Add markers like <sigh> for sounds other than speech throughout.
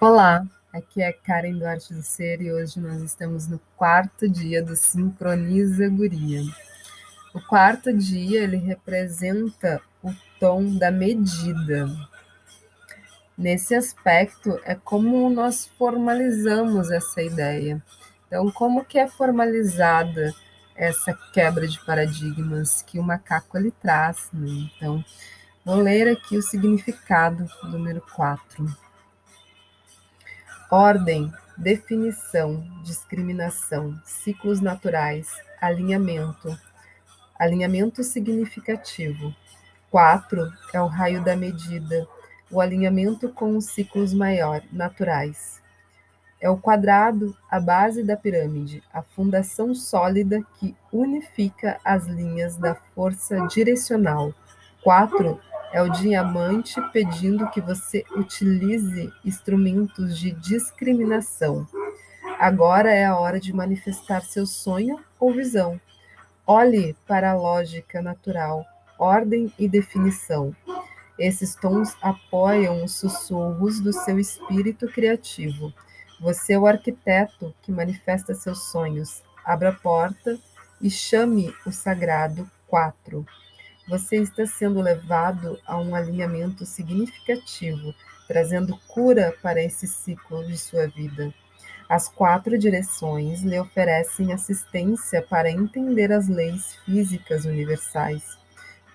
Olá, aqui é Karen Duarte do Ser e hoje nós estamos no quarto dia do Sincroniza Guria. O quarto dia ele representa o tom da medida. Nesse aspecto é como nós formalizamos essa ideia. Então, como que é formalizada essa quebra de paradigmas que o macaco ele traz? Né? Então, vou ler aqui o significado número 4 ordem, definição, discriminação, ciclos naturais, alinhamento, alinhamento significativo. 4 é o raio da medida, o alinhamento com os ciclos maior, naturais. É o quadrado, a base da pirâmide, a fundação sólida que unifica as linhas da força direcional. 4 é o diamante pedindo que você utilize instrumentos de discriminação. Agora é a hora de manifestar seu sonho ou visão. Olhe para a lógica natural, ordem e definição. Esses tons apoiam os sussurros do seu espírito criativo. Você é o arquiteto que manifesta seus sonhos. Abra a porta e chame o sagrado 4. Você está sendo levado a um alinhamento significativo, trazendo cura para esse ciclo de sua vida. As quatro direções lhe oferecem assistência para entender as leis físicas universais.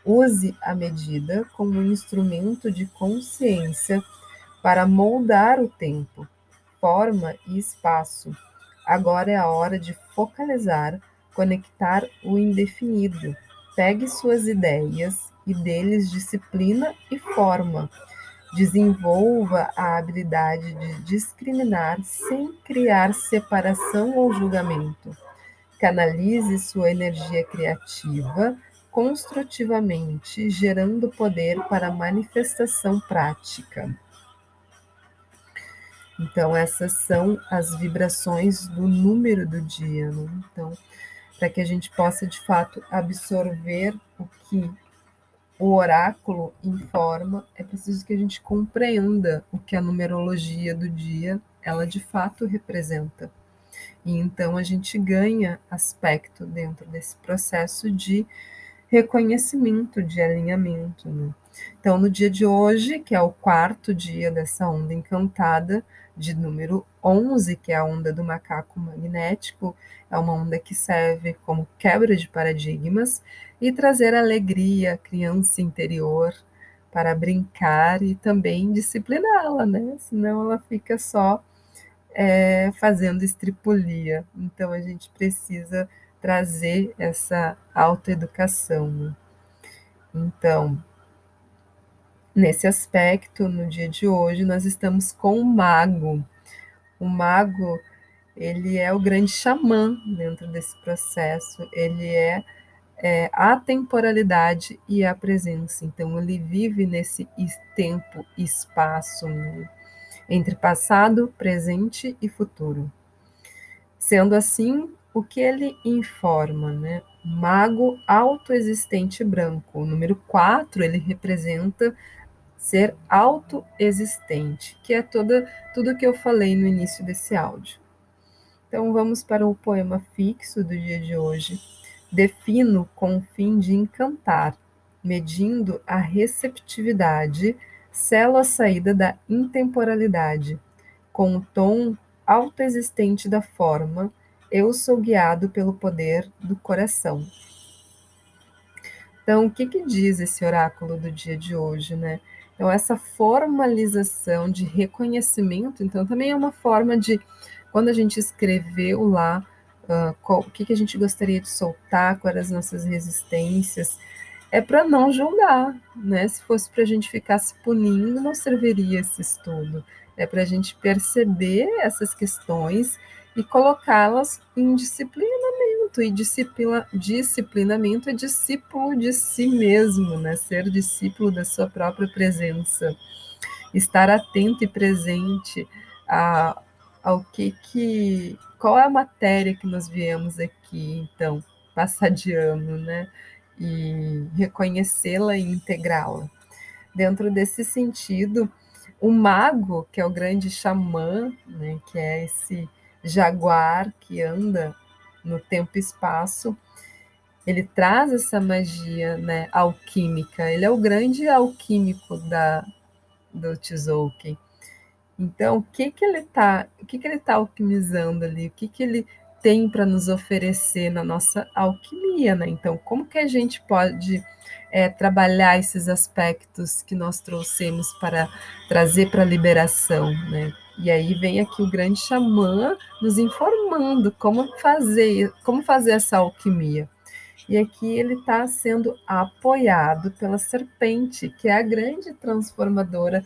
Use a medida como um instrumento de consciência para moldar o tempo, forma e espaço. Agora é a hora de focalizar, conectar o indefinido Pegue suas ideias e deles disciplina e forma. Desenvolva a habilidade de discriminar sem criar separação ou julgamento. Canalize sua energia criativa construtivamente, gerando poder para manifestação prática. Então, essas são as vibrações do número do dia. Né? Então, para que a gente possa de fato absorver o que o oráculo informa, é preciso que a gente compreenda o que a numerologia do dia ela de fato representa. E então a gente ganha aspecto dentro desse processo de reconhecimento, de alinhamento. Né? Então, no dia de hoje, que é o quarto dia dessa onda encantada, de número 11, que é a onda do macaco magnético, é uma onda que serve como quebra de paradigmas e trazer alegria, criança interior, para brincar e também discipliná-la, né? Senão ela fica só é, fazendo estripulia. Então a gente precisa trazer essa autoeducação. Né? Então, Nesse aspecto, no dia de hoje, nós estamos com o mago. O mago, ele é o grande xamã dentro desse processo, ele é, é a temporalidade e a presença. Então, ele vive nesse tempo e espaço né? entre passado, presente e futuro. Sendo assim, o que ele informa, né? Mago autoexistente branco. O número 4, ele representa ser autoexistente, que é toda, tudo que eu falei no início desse áudio. Então vamos para o poema fixo do dia de hoje. Defino com o fim de encantar, medindo a receptividade, selo a saída da intemporalidade. Com o tom autoexistente da forma, eu sou guiado pelo poder do coração. Então, o que, que diz esse oráculo do dia de hoje, né? Então, essa formalização de reconhecimento, então, também é uma forma de, quando a gente escreveu lá uh, qual, o que, que a gente gostaria de soltar, quais as nossas resistências, é para não julgar, né? Se fosse para a gente ficar se punindo, não serviria esse estudo. É para a gente perceber essas questões e colocá-las em disciplinamento. E disciplina, disciplinamento é discípulo de si mesmo, né? ser discípulo da sua própria presença. Estar atento e presente a, ao que que. Qual é a matéria que nós viemos aqui, então, passar de ano, né? E reconhecê-la e integrá-la. Dentro desse sentido, o mago, que é o grande xamã, né, que é esse jaguar que anda no tempo e espaço, ele traz essa magia né, alquímica. Ele é o grande alquímico da, do Tzolk'in. Então, o que que ele está, o que que ele tá alquimizando ali? O que que ele tem para nos oferecer na nossa alquimia, né? Então, como que a gente pode é, trabalhar esses aspectos que nós trouxemos para trazer para a liberação, né? E aí vem aqui o grande xamã nos informando como fazer, como fazer essa alquimia. E aqui ele está sendo apoiado pela serpente, que é a grande transformadora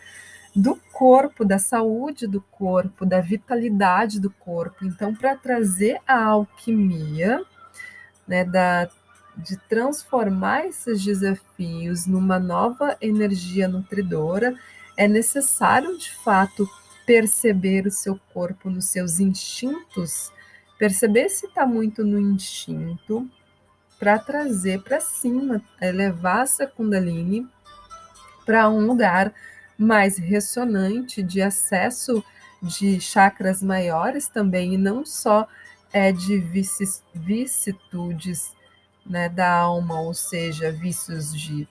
do corpo, da saúde do corpo, da vitalidade do corpo. Então, para trazer a alquimia, né, da, de transformar esses desafios numa nova energia nutridora, é necessário de fato perceber o seu corpo nos seus instintos, perceber se está muito no instinto, para trazer para cima, elevar essa Kundalini para um lugar mais ressonante, de acesso de chakras maiores também, e não só é de vicissitudes né, da alma, ou seja, vícios de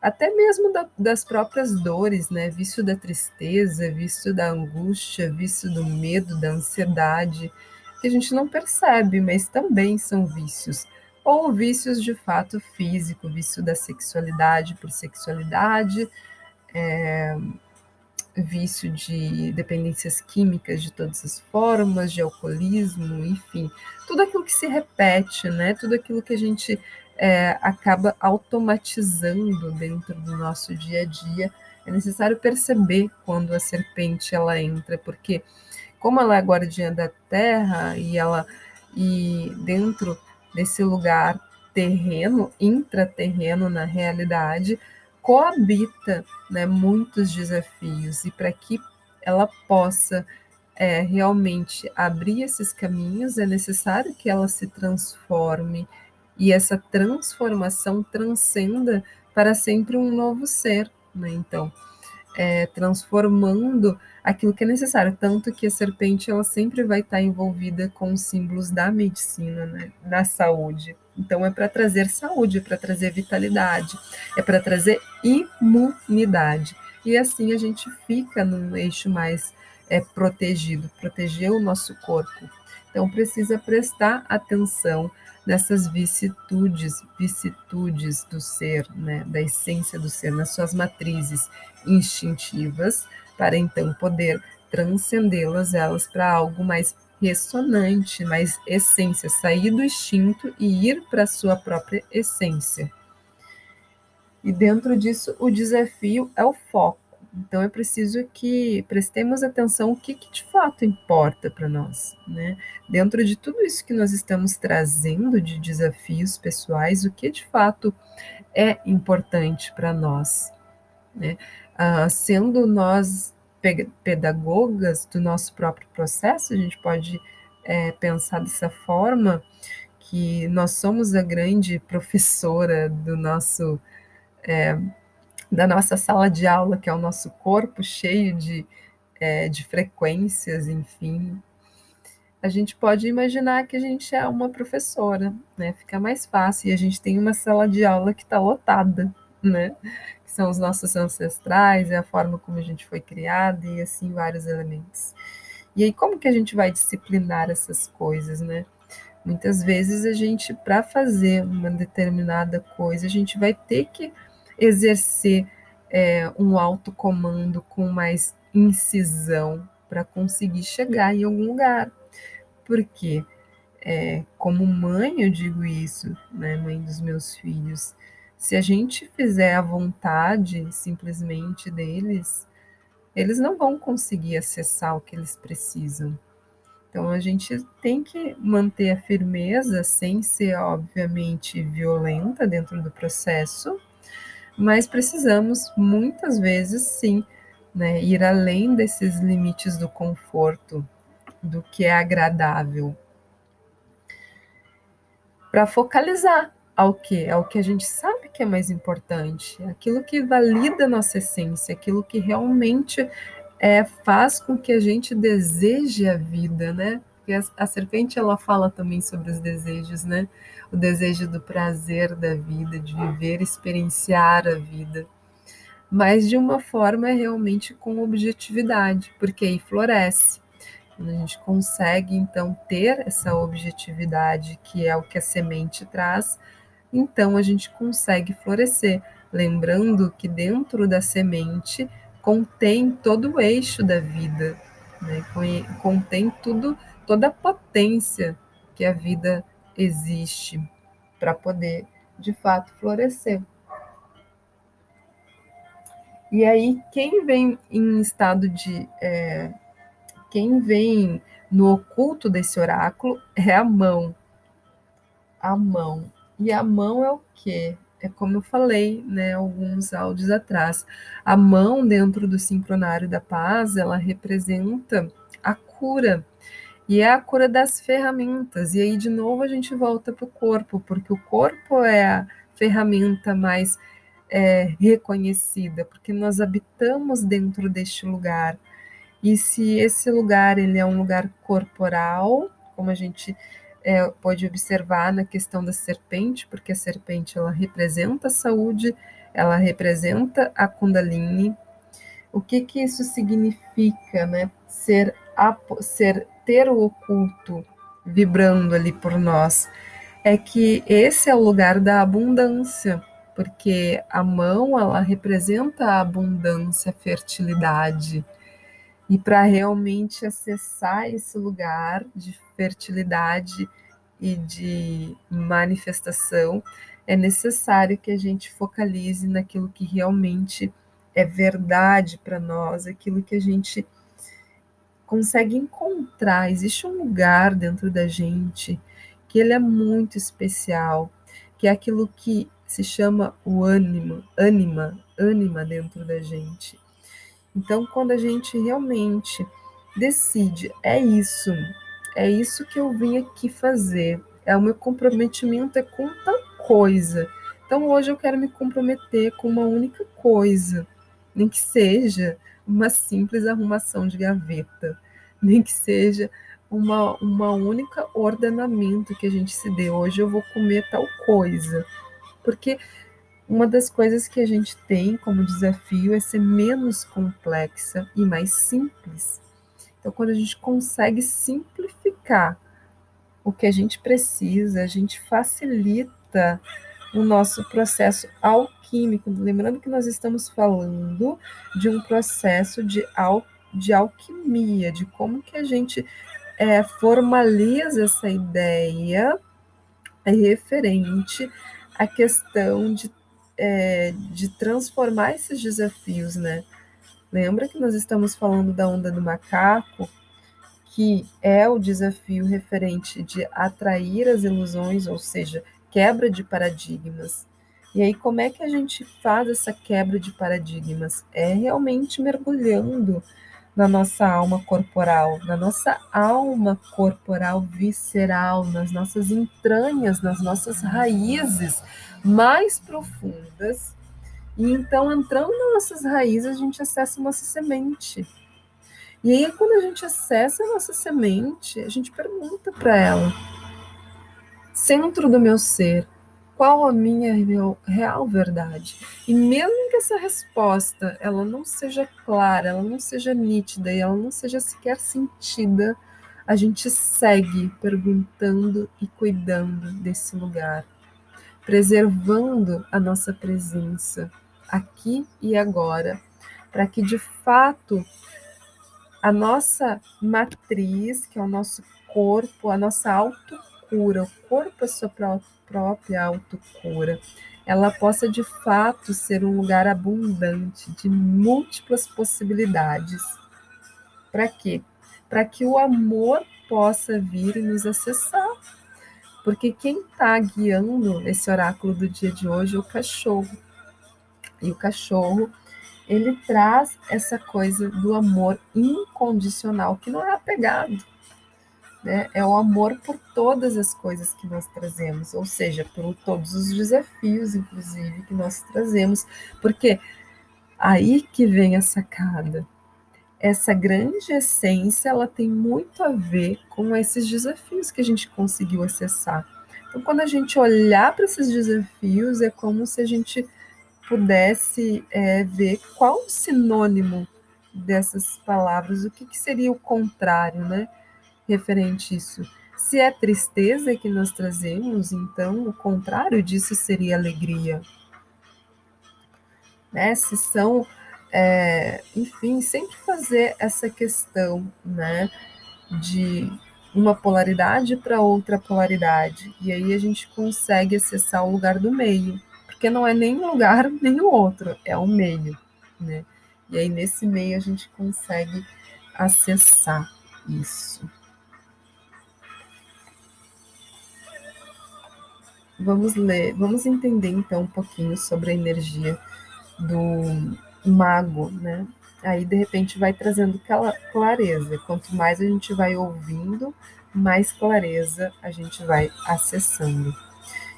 até mesmo da, das próprias dores, né? Vício da tristeza, vício da angústia, vício do medo, da ansiedade, que a gente não percebe, mas também são vícios. Ou vícios de fato físico, vício da sexualidade por sexualidade, é, vício de dependências químicas de todas as formas, de alcoolismo, enfim, tudo aquilo que se repete, né? Tudo aquilo que a gente é, acaba automatizando dentro do nosso dia a dia. É necessário perceber quando a serpente ela entra, porque como ela é guardiã da terra e ela e dentro desse lugar terreno, intraterreno na realidade, coabita né, muitos desafios e para que ela possa é, realmente abrir esses caminhos, é necessário que ela se transforme e essa transformação transcenda para sempre um novo ser. Né? Então, é, transformando aquilo que é necessário, tanto que a serpente ela sempre vai estar envolvida com os símbolos da medicina, né? da saúde. Então é para trazer saúde, é para trazer vitalidade, é para trazer imunidade. E assim a gente fica num eixo mais é, protegido, proteger o nosso corpo. Então precisa prestar atenção nessas vicitudes, vicitudes do ser, né, da essência do ser, nas suas matrizes instintivas, para então poder transcendê-las elas para algo mais ressonante, mais essência, sair do instinto e ir para a sua própria essência. E dentro disso, o desafio é o foco. Então é preciso que prestemos atenção o que, que de fato importa para nós, né? Dentro de tudo isso que nós estamos trazendo de desafios pessoais, o que de fato é importante para nós, né? Ah, sendo nós pedagogas do nosso próprio processo, a gente pode é, pensar dessa forma que nós somos a grande professora do nosso é, da nossa sala de aula, que é o nosso corpo cheio de, é, de frequências, enfim. A gente pode imaginar que a gente é uma professora, né? Fica mais fácil. E a gente tem uma sala de aula que está lotada, né? Que são os nossos ancestrais, é a forma como a gente foi criada e assim vários elementos. E aí, como que a gente vai disciplinar essas coisas, né? Muitas vezes a gente, para fazer uma determinada coisa, a gente vai ter que exercer é, um autocomando com mais incisão para conseguir chegar em algum lugar. Porque, é, como mãe, eu digo isso, né, mãe dos meus filhos, se a gente fizer a vontade simplesmente deles, eles não vão conseguir acessar o que eles precisam. Então a gente tem que manter a firmeza sem ser, obviamente, violenta dentro do processo, mas precisamos muitas vezes sim né, ir além desses limites do conforto, do que é agradável, para focalizar ao que? Ao que a gente sabe que é mais importante, aquilo que valida a nossa essência, aquilo que realmente é, faz com que a gente deseje a vida, né? Porque a, serpente ela fala também sobre os desejos, né? O desejo do prazer da vida, de viver, experienciar a vida, mas de uma forma realmente com objetividade, porque aí floresce. Quando a gente consegue então ter essa objetividade, que é o que a semente traz, então a gente consegue florescer. Lembrando que dentro da semente contém todo o eixo da vida, né? contém tudo, toda a potência que a vida existe para poder de fato florescer. E aí, quem vem em estado de. É, quem vem no oculto desse oráculo é a mão. A mão. E a mão é o quê? é como eu falei, né, alguns áudios atrás. A mão dentro do sincronário da paz, ela representa a cura. E é a cura das ferramentas. E aí, de novo, a gente volta para o corpo, porque o corpo é a ferramenta mais é, reconhecida, porque nós habitamos dentro deste lugar. E se esse lugar ele é um lugar corporal, como a gente é, pode observar na questão da serpente, porque a serpente ela representa a saúde, ela representa a Kundalini. O que que isso significa, né? Ser, ser ter o oculto vibrando ali por nós é que esse é o lugar da abundância, porque a mão ela representa a abundância, a fertilidade. E para realmente acessar esse lugar de fertilidade e de manifestação, é necessário que a gente focalize naquilo que realmente é verdade para nós, aquilo que a gente consegue encontrar. Existe um lugar dentro da gente que ele é muito especial, que é aquilo que se chama o ânimo, ânima, ânima dentro da gente. Então, quando a gente realmente decide, é isso, é isso que eu vim aqui fazer, é o meu comprometimento é com tal coisa. Então, hoje eu quero me comprometer com uma única coisa, nem que seja uma simples arrumação de gaveta, nem que seja uma, uma única ordenamento que a gente se dê. Hoje eu vou comer tal coisa. Porque uma das coisas que a gente tem como desafio é ser menos complexa e mais simples. Então, quando a gente consegue simplificar o que a gente precisa, a gente facilita o nosso processo alquímico. Lembrando que nós estamos falando de um processo de, al, de alquimia, de como que a gente é, formaliza essa ideia referente à questão de é, de transformar esses desafios, né? Lembra que nós estamos falando da onda do macaco, que é o desafio referente de atrair as ilusões, ou seja, quebra de paradigmas. E aí, como é que a gente faz essa quebra de paradigmas? É realmente mergulhando na nossa alma corporal, na nossa alma corporal visceral, nas nossas entranhas, nas nossas raízes mais profundas. E então, entrando nas nossas raízes, a gente acessa a nossa semente. E aí, quando a gente acessa a nossa semente, a gente pergunta para ela: centro do meu ser, qual a minha real verdade? E mesmo que essa resposta ela não seja clara, ela não seja nítida e ela não seja sequer sentida, a gente segue perguntando e cuidando desse lugar, preservando a nossa presença aqui e agora, para que de fato a nossa matriz, que é o nosso corpo, a nossa autocura, o corpo é sua própria autocura, ela possa de fato ser um lugar abundante de múltiplas possibilidades. Para quê? Para que o amor possa vir e nos acessar. Porque quem está guiando esse oráculo do dia de hoje é o cachorro. E o cachorro, ele traz essa coisa do amor incondicional, que não é apegado né, é o amor por todas as coisas que nós trazemos, ou seja, por todos os desafios, inclusive, que nós trazemos, porque aí que vem a sacada. essa grande essência, ela tem muito a ver com esses desafios que a gente conseguiu acessar. Então, quando a gente olhar para esses desafios, é como se a gente pudesse é, ver qual o sinônimo dessas palavras, o que, que seria o contrário, né? Referente a isso. Se é tristeza que nós trazemos, então o contrário disso seria alegria. Né? Se são, é, enfim, sempre fazer essa questão, né? De uma polaridade para outra polaridade. E aí a gente consegue acessar o lugar do meio, porque não é nem um lugar <laughs> nem o outro, é o meio, né? E aí nesse meio a gente consegue acessar isso. Vamos ler, vamos entender então um pouquinho sobre a energia do mago, né? Aí de repente vai trazendo clareza. Quanto mais a gente vai ouvindo, mais clareza a gente vai acessando.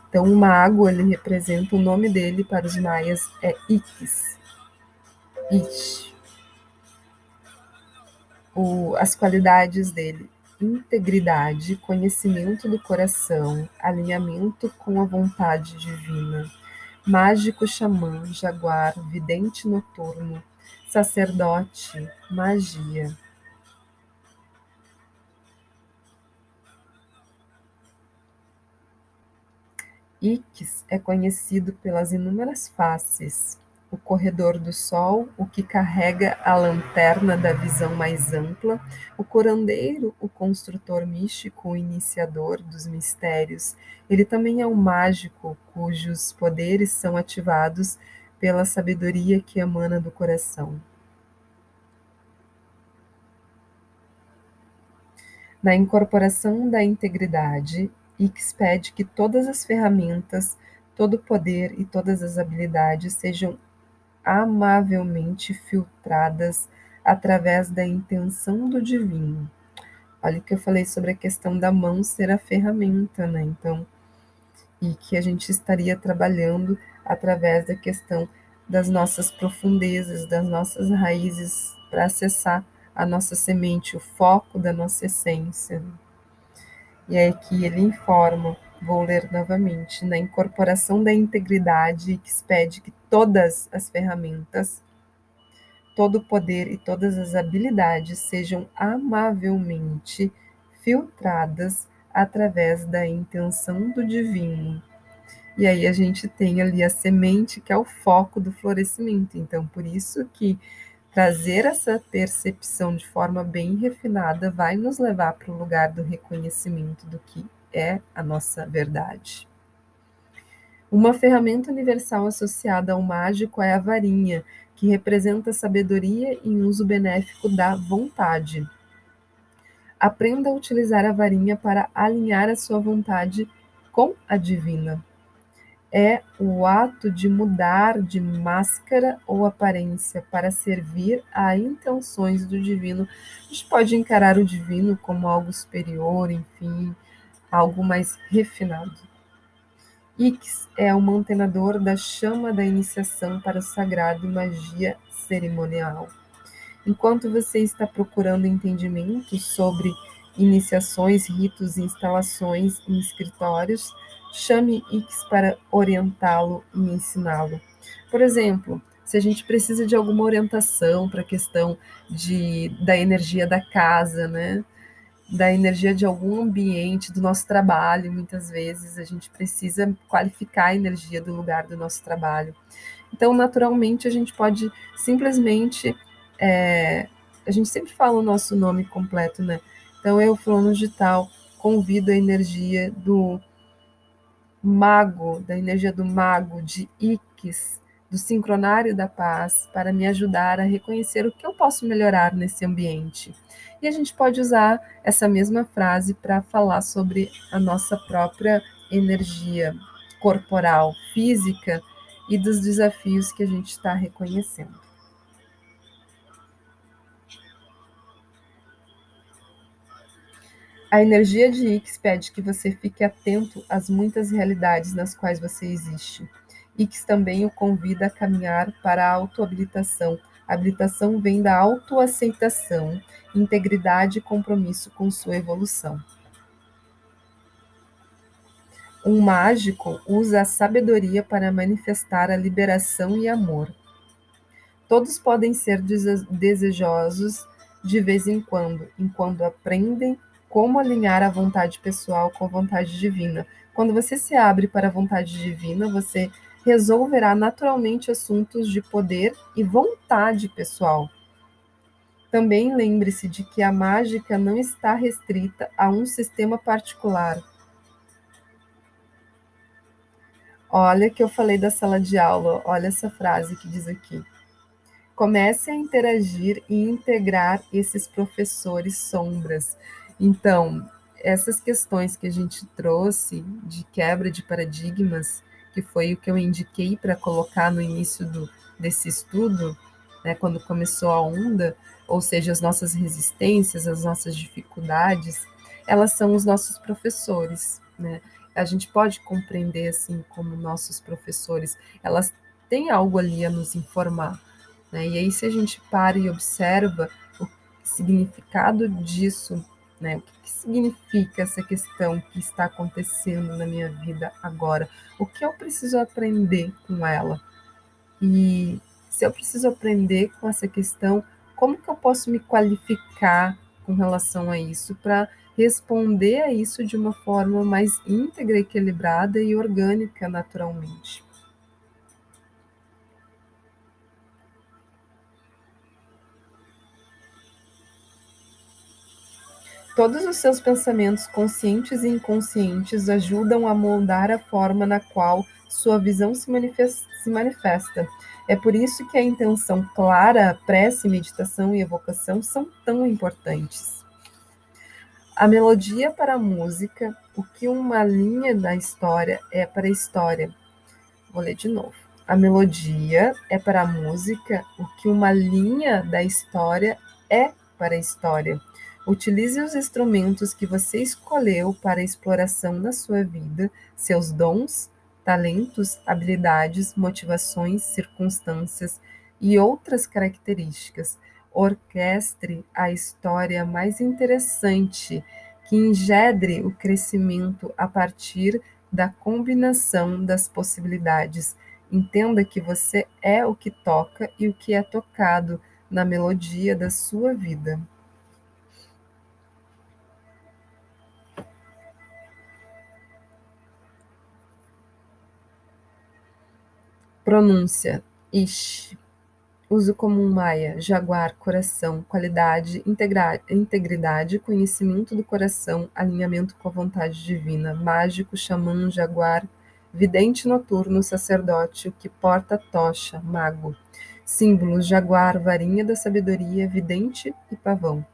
Então, o mago, ele representa o nome dele para os maias é Ix. Ich. O, as qualidades dele: integridade, conhecimento do coração, alinhamento com a vontade divina, mágico xamã, jaguar, vidente noturno, sacerdote, magia. Ix é conhecido pelas inúmeras faces, o corredor do sol, o que carrega a lanterna da visão mais ampla, o curandeiro, o construtor místico, o iniciador dos mistérios. Ele também é um mágico cujos poderes são ativados pela sabedoria que emana do coração. Na incorporação da integridade, X pede que todas as ferramentas, todo o poder e todas as habilidades sejam amavelmente filtradas através da intenção do divino. Olha que eu falei sobre a questão da mão ser a ferramenta, né? Então, e que a gente estaria trabalhando através da questão das nossas profundezas, das nossas raízes, para acessar a nossa semente, o foco da nossa essência. E é que ele informa, vou ler novamente, na incorporação da integridade que pede que todas as ferramentas, todo o poder e todas as habilidades sejam amavelmente filtradas através da intenção do divino. E aí a gente tem ali a semente que é o foco do florescimento. Então, por isso que Trazer essa percepção de forma bem refinada vai nos levar para o lugar do reconhecimento do que é a nossa verdade. Uma ferramenta universal associada ao mágico é a varinha, que representa sabedoria em uso benéfico da vontade. Aprenda a utilizar a varinha para alinhar a sua vontade com a divina é o ato de mudar de máscara ou aparência para servir a intenções do divino. A gente pode encarar o divino como algo superior, enfim, algo mais refinado. Ix é o mantenedor da chama da iniciação para o sagrado e magia cerimonial. Enquanto você está procurando entendimento sobre iniciações, ritos, instalações em escritórios, chame X para orientá-lo e ensiná-lo. Por exemplo, se a gente precisa de alguma orientação para a questão de, da energia da casa, né? Da energia de algum ambiente, do nosso trabalho, muitas vezes a gente precisa qualificar a energia do lugar do nosso trabalho. Então, naturalmente, a gente pode simplesmente. É, a gente sempre fala o nosso nome completo, né? Então, eu, fulano de tal, convido a energia do mago, da energia do mago, de Ix, do sincronário da paz, para me ajudar a reconhecer o que eu posso melhorar nesse ambiente. E a gente pode usar essa mesma frase para falar sobre a nossa própria energia corporal, física e dos desafios que a gente está reconhecendo. A energia de Ix pede que você fique atento às muitas realidades nas quais você existe. Ix também o convida a caminhar para a autohabilitação A habilitação vem da autoaceitação, integridade e compromisso com sua evolução. Um mágico usa a sabedoria para manifestar a liberação e amor. Todos podem ser desejosos de vez em quando, enquanto aprendem como alinhar a vontade pessoal com a vontade divina. Quando você se abre para a vontade divina, você resolverá naturalmente assuntos de poder e vontade pessoal. Também lembre-se de que a mágica não está restrita a um sistema particular. Olha que eu falei da sala de aula, olha essa frase que diz aqui. Comece a interagir e integrar esses professores sombras. Então, essas questões que a gente trouxe de quebra de paradigmas, que foi o que eu indiquei para colocar no início do, desse estudo, né, quando começou a onda, ou seja, as nossas resistências, as nossas dificuldades, elas são os nossos professores, né? A gente pode compreender assim como nossos professores, elas têm algo ali a nos informar, né? E aí se a gente para e observa o significado disso, né? O que, que significa essa questão que está acontecendo na minha vida agora? O que eu preciso aprender com ela? E se eu preciso aprender com essa questão, como que eu posso me qualificar com relação a isso para responder a isso de uma forma mais íntegra, equilibrada e orgânica naturalmente? Todos os seus pensamentos conscientes e inconscientes ajudam a moldar a forma na qual sua visão se manifesta. É por isso que a intenção clara, prece, meditação e evocação são tão importantes. A melodia para a música, o que uma linha da história é para a história. Vou ler de novo. A melodia é para a música, o que uma linha da história é para a história. Utilize os instrumentos que você escolheu para a exploração na sua vida, seus dons, talentos, habilidades, motivações, circunstâncias e outras características. Orquestre a história mais interessante, que engedre o crescimento a partir da combinação das possibilidades. Entenda que você é o que toca e o que é tocado na melodia da sua vida. Pronúncia: ish. Uso comum maia, jaguar, coração, qualidade, integridade, conhecimento do coração, alinhamento com a vontade divina, mágico, xamã, jaguar, vidente noturno, sacerdote, o que porta tocha, mago. Símbolos: jaguar, varinha da sabedoria, vidente e pavão.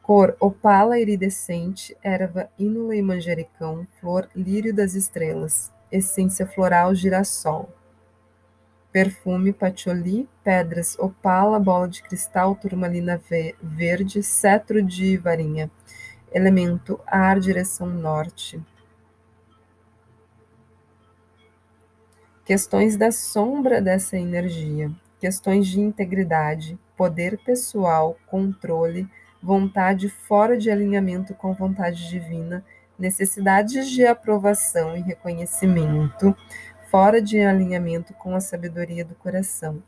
Cor: opala iridescente, erva, ínula e manjericão, flor, lírio das estrelas essência floral girassol, perfume patchouli, pedras opala, bola de cristal, turmalina verde, cetro de varinha, elemento ar, direção norte. Questões da sombra dessa energia, questões de integridade, poder pessoal, controle, vontade fora de alinhamento com vontade divina necessidades de aprovação e reconhecimento, fora de alinhamento com a sabedoria do coração.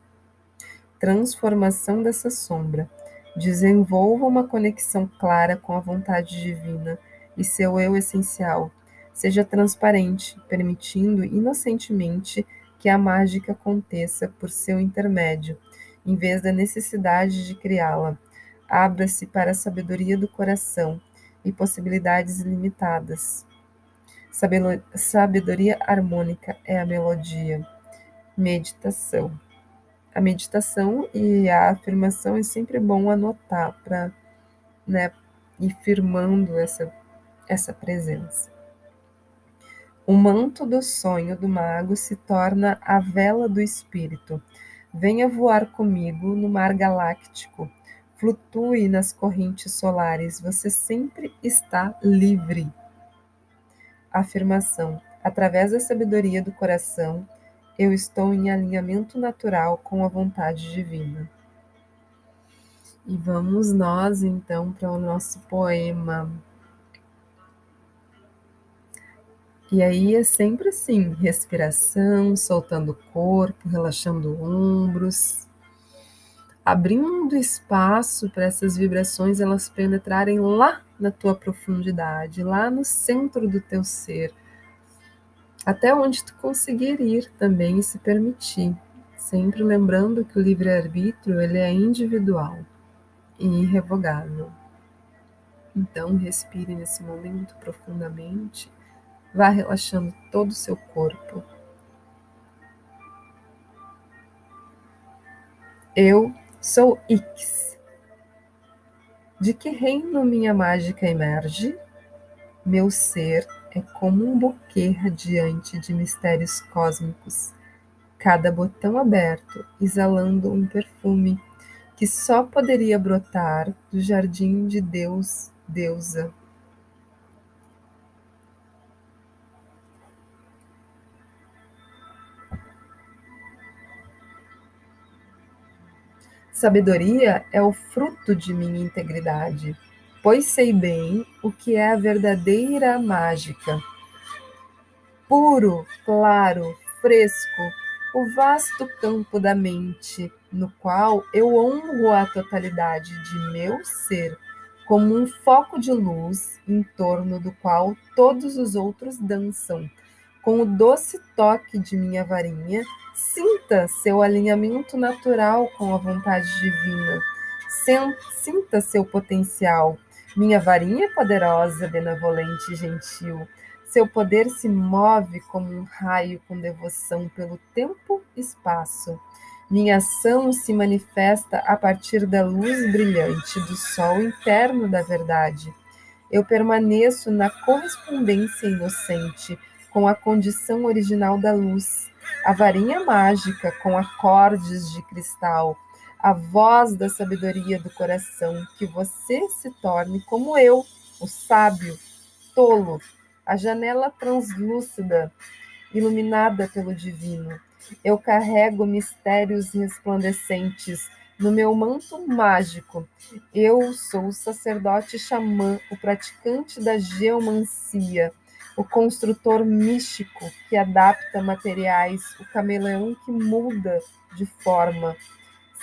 Transformação dessa sombra. Desenvolva uma conexão clara com a vontade divina e seu eu essencial. Seja transparente, permitindo inocentemente que a mágica aconteça por seu intermédio, em vez da necessidade de criá-la. Abra-se para a sabedoria do coração e possibilidades ilimitadas. Sabedoria harmônica é a melodia. Meditação. A meditação e a afirmação é sempre bom anotar para né, ir firmando essa, essa presença. O manto do sonho do mago se torna a vela do espírito. Venha voar comigo no mar galáctico Flutue nas correntes solares, você sempre está livre. Afirmação: através da sabedoria do coração, eu estou em alinhamento natural com a vontade divina. E vamos nós então para o nosso poema. E aí é sempre assim: respiração, soltando o corpo, relaxando ombros, abrindo espaço para essas vibrações elas penetrarem lá na tua profundidade, lá no centro do teu ser, até onde tu conseguir ir também e se permitir, sempre lembrando que o livre-arbítrio ele é individual e irrevogável. Então, respire nesse momento profundamente, vá relaxando todo o seu corpo. Eu sou Ix. De que reino minha mágica emerge? Meu ser é como um buquê radiante de mistérios cósmicos, cada botão aberto exalando um perfume que só poderia brotar do jardim de Deus, deusa. Sabedoria é o fruto de minha integridade pois sei bem o que é a verdadeira mágica. Puro, claro, fresco, o vasto campo da mente, no qual eu honro a totalidade de meu ser, como um foco de luz em torno do qual todos os outros dançam. Com o doce toque de minha varinha, sinta seu alinhamento natural com a vontade divina. Sinta seu potencial minha varinha é poderosa, benevolente e gentil. Seu poder se move como um raio com devoção pelo tempo e espaço. Minha ação se manifesta a partir da luz brilhante do sol interno da verdade. Eu permaneço na correspondência inocente com a condição original da luz, a varinha mágica com acordes de cristal a voz da sabedoria do coração, que você se torne como eu, o sábio, tolo, a janela translúcida, iluminada pelo divino. Eu carrego mistérios resplandecentes no meu manto mágico. Eu sou o sacerdote xamã, o praticante da geomancia, o construtor místico que adapta materiais, o cameleão que muda de forma,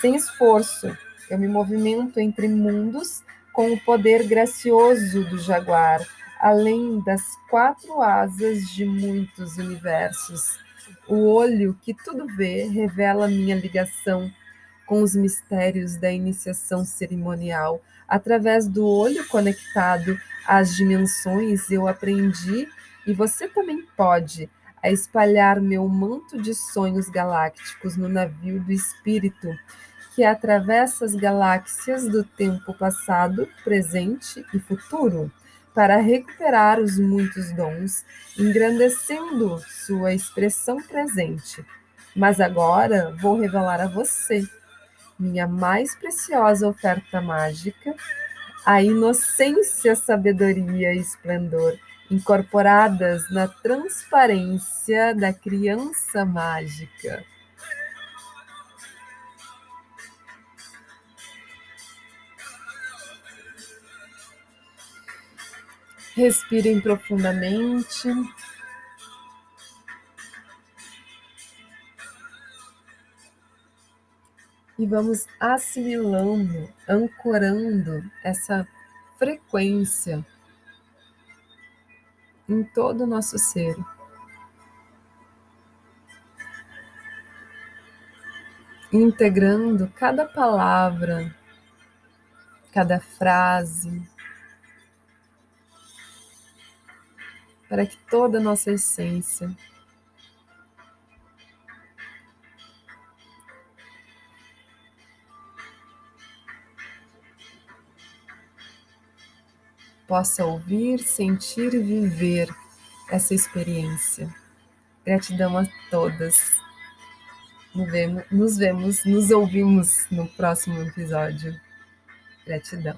sem esforço, eu me movimento entre mundos com o poder gracioso do jaguar, além das quatro asas de muitos universos. O olho que tudo vê revela minha ligação com os mistérios da iniciação cerimonial. Através do olho conectado às dimensões, eu aprendi, e você também pode, a espalhar meu manto de sonhos galácticos no navio do espírito que atravessa as galáxias do tempo passado, presente e futuro, para recuperar os muitos dons, engrandecendo sua expressão presente. Mas agora vou revelar a você, minha mais preciosa oferta mágica, a inocência, sabedoria e esplendor incorporadas na transparência da criança mágica. Respirem profundamente. E vamos assimilando, ancorando essa frequência em todo o nosso ser. Integrando cada palavra, cada frase, para que toda a nossa essência possa ouvir, sentir e viver essa experiência. Gratidão a todas. Nos vemos, nos, ouvimos no próximo episódio. Gratidão.